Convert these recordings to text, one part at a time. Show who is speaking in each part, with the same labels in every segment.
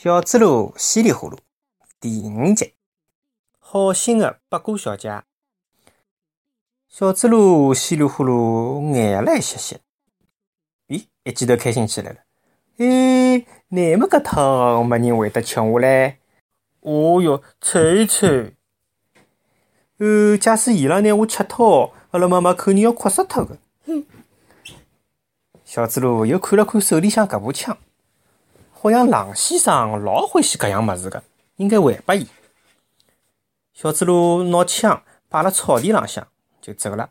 Speaker 1: 小猪猡稀里呼噜第五集，好心的八哥小姐。小猪猡稀里呼噜眼来歇歇，咦，一记头开心起来了。哎，那么搿趟没人会得吃我嘞？哦哟，吹吹。呃，假使伊拉拿我吃脱，阿拉妈妈肯定要哭死脱个。哼！小猪猡又看了看手里向搿把枪。好像狼先生老欢喜搿样物事个，应该还拨伊。小猪猡拿枪摆辣草地浪向就走了。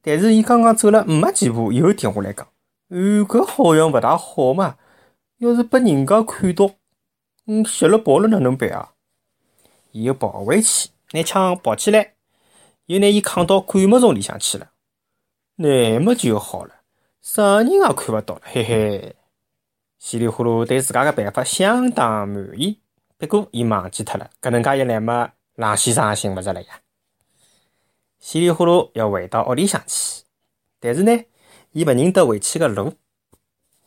Speaker 1: 但是伊刚刚走了没几步，又停下来讲：“哦，搿好像勿大好嘛！要是拨人家看到，嗯，血了跑了哪能办啊？”伊又跑回去，拿枪抱起来，又拿伊扛到灌木丛里向去了。那么就好了，啥人也看勿到了，嘿嘿。稀里呼噜对自家个办法相当满意，不过伊忘记脱了，搿能介一来嘛，狼先生也寻勿着了呀。稀里呼噜要回到屋里向去，但是呢，伊勿认得回去个路。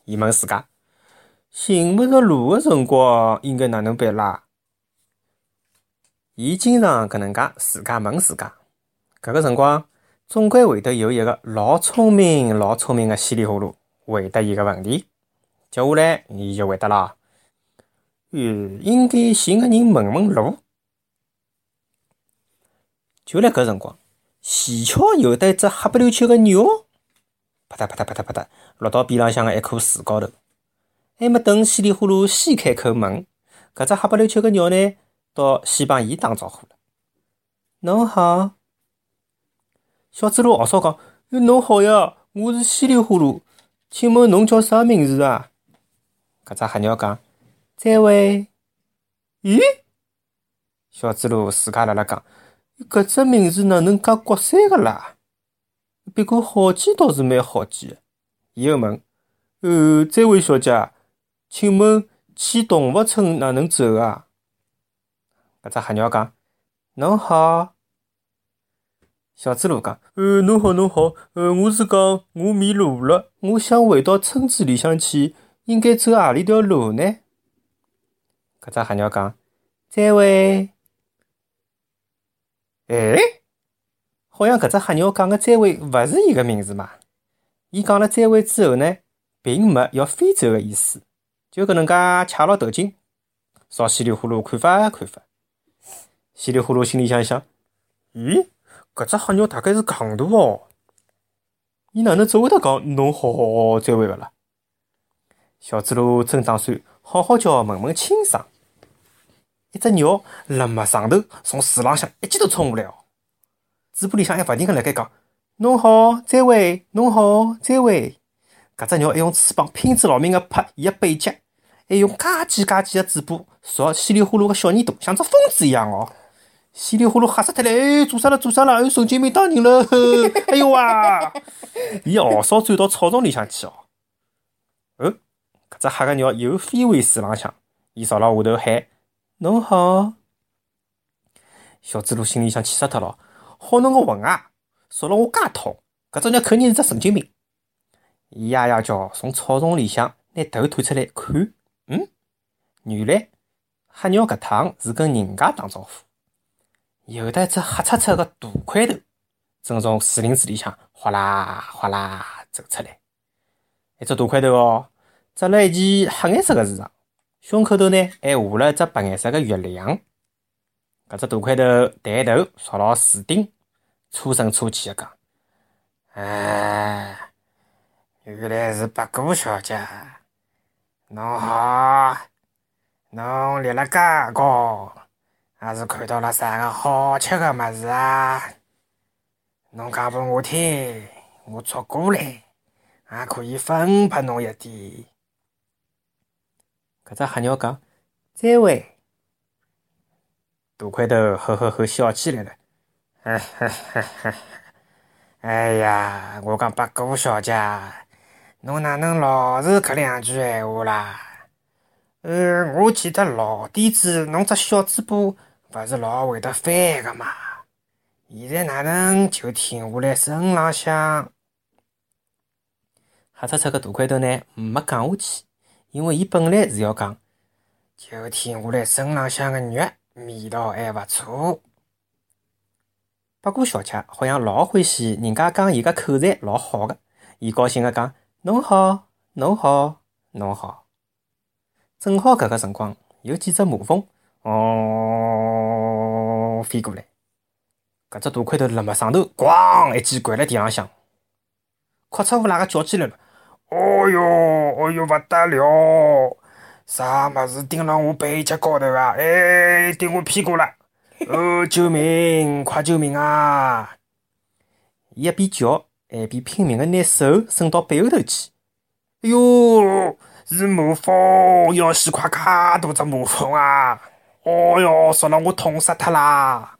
Speaker 1: 伊问自家，寻勿着路个辰光应该哪能办啦？伊经常搿能介自家问自家，搿个辰光总归会得有一个老聪明、老聪明个稀里呼噜回答伊个问题。接下来，伊就回答了：“呃，应该寻个人问问路。”就辣搿辰光，蹊跷有得一只黑不溜秋个鸟，啪嗒啪嗒啪嗒啪嗒，落到边浪向个一棵树高头。还没等稀里呼噜先开口问，搿只黑不溜秋个鸟呢，倒先帮伊打招呼了：“侬好。”小猪猡龌龊讲：“侬好呀，我是稀里呼噜，请问侬叫啥名字啊？”搿只黑鸟讲：“再会，咦？”小猪猡自家辣辣讲：“搿只名字哪能介国三个啦？不过好记倒是蛮好记的。”伊又问：“呃，这位小姐，请问去动物村哪能走啊？”搿只黑鸟讲：“侬好。”小猪猡讲：“呃，侬好，侬好，呃，我是讲我迷路了，我想回到村子里向去。”应该走何里条路呢？搿只黑鸟讲：“再会，哎，好像搿只黑鸟讲个再会勿是伊个名字嘛？伊讲了再会之后呢，并没要飞走个意思，就搿能介恰牢头颈，朝稀里呼噜看法看法。稀里呼噜心里想想：咦，搿只黑鸟大概是戆大哦，伊哪能只会得讲侬好再会个啦？小猪猡正打算好好叫问问清爽，一只鸟辣没上头从树浪向一记头冲下来哦，嘴巴里向还勿停个辣盖讲：“侬好，再会，侬好，再会。”搿只鸟还用翅膀拼死老命个拍伊个背脊，还用嘎叽嘎叽个嘴巴朝稀里呼噜个小耳朵，像只疯子一样哦。稀里呼噜吓死脱了，哎，做啥了？做啥了？哎，神经病打人了！哎呦哇！伊嗷嗷钻到草丛里向去。哦。搿只黑个鸟又飞回树浪向，伊朝了下头喊：“侬好！”小猪猡心里向气死脱了，好侬个混啊！说了我介痛，搿只鸟肯定是只神经病。伊呀呀叫，从草丛里向拿头探出来看，嗯，原来黑鸟搿趟是跟人家打招呼。有的一只黑漆漆个大块头，正从树林子里向哗啦哗啦走出来，一只大块头哦。着了一件黑颜色的衣裳，胸口头呢还画了一只白颜色的月亮。搿只大块头抬头朝牢树顶，粗声粗气的讲：“哎，原来是八姑小姐，侬好，侬立了介高，还是看到了啥个好吃的么子啊？侬讲拨我听，我捉过来，还可以分拨侬一点。”搿只黑鸟讲：“再会，大块头呵呵呵笑起来了。哎哈哈哈哎呀，我讲八姑小姐，侬哪能老是搿两句闲话啦？呃，我记得老底子，侬只小嘴巴勿是老会得翻个嘛？现在哪能就停下来身浪向？黑漆漆个大块头呢，没讲下去。因为伊本来是要讲，就听我来身浪向个肉，味道还勿错。不过小姐好像老欢喜人家讲伊个口才老好个，伊高兴个讲：“侬好，侬好，侬好。”正好搿个辰光，有几只马蜂哦飞过来，搿只大块头辣么上头，咣一记掼辣地浪向，哭出乌拉个叫起来了：“哦哟，哦哟，勿得了！啥物事顶辣我背脊高头啊？哎，顶我屁股了！”哦，救命！快救命啊！伊一边叫，一边拼命个拿手伸到背后头去。哎哟，是魔蜂！要死快介大只魔蜂啊！哦哟，说了我痛死脱啦！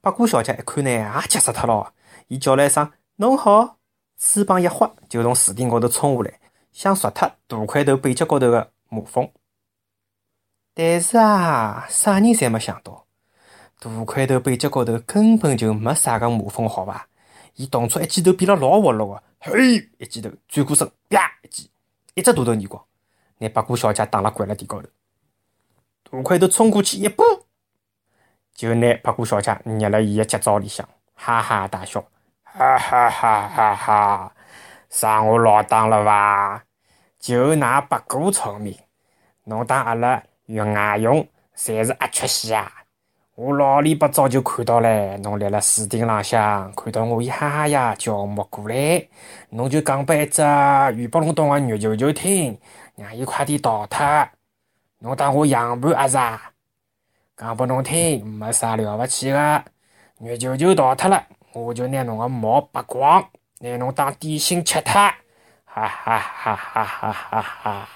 Speaker 1: 八哥小姐一看呢，也急死脱了。伊叫了一声：“侬好！”翅膀一划，就从树顶高头冲下来，想啄脱大块头背脊高头个马蜂。但是啊，啥人侪没想到，大块头背脊高头根本就没啥个马蜂，好伐？伊动作一记头变了老活络个，嘿，一记头转过身，啪一记，一只大头耳光，拿八哥小姐打了跪辣地高头。大块头冲过去一扑，就拿八哥小姐捏辣伊个脚爪里向，哈哈大笑，哈哈哈哈哈！上我老当了伐？就㑚八哥聪明，侬当阿拉。用外用侪是阿缺西啊！我老里八早就看到唻，侬立辣树顶浪向，看到我一哈哈呀叫摸过来，侬就讲拨一只鱼不隆咚个肉球球听，让伊快点逃脱。侬当我样盘阿是啊？讲拨侬听，没啥了勿起个，肉球球逃脱了，我就拿侬个毛拔光，拿侬当点心吃脱！哈哈哈哈哈哈哈！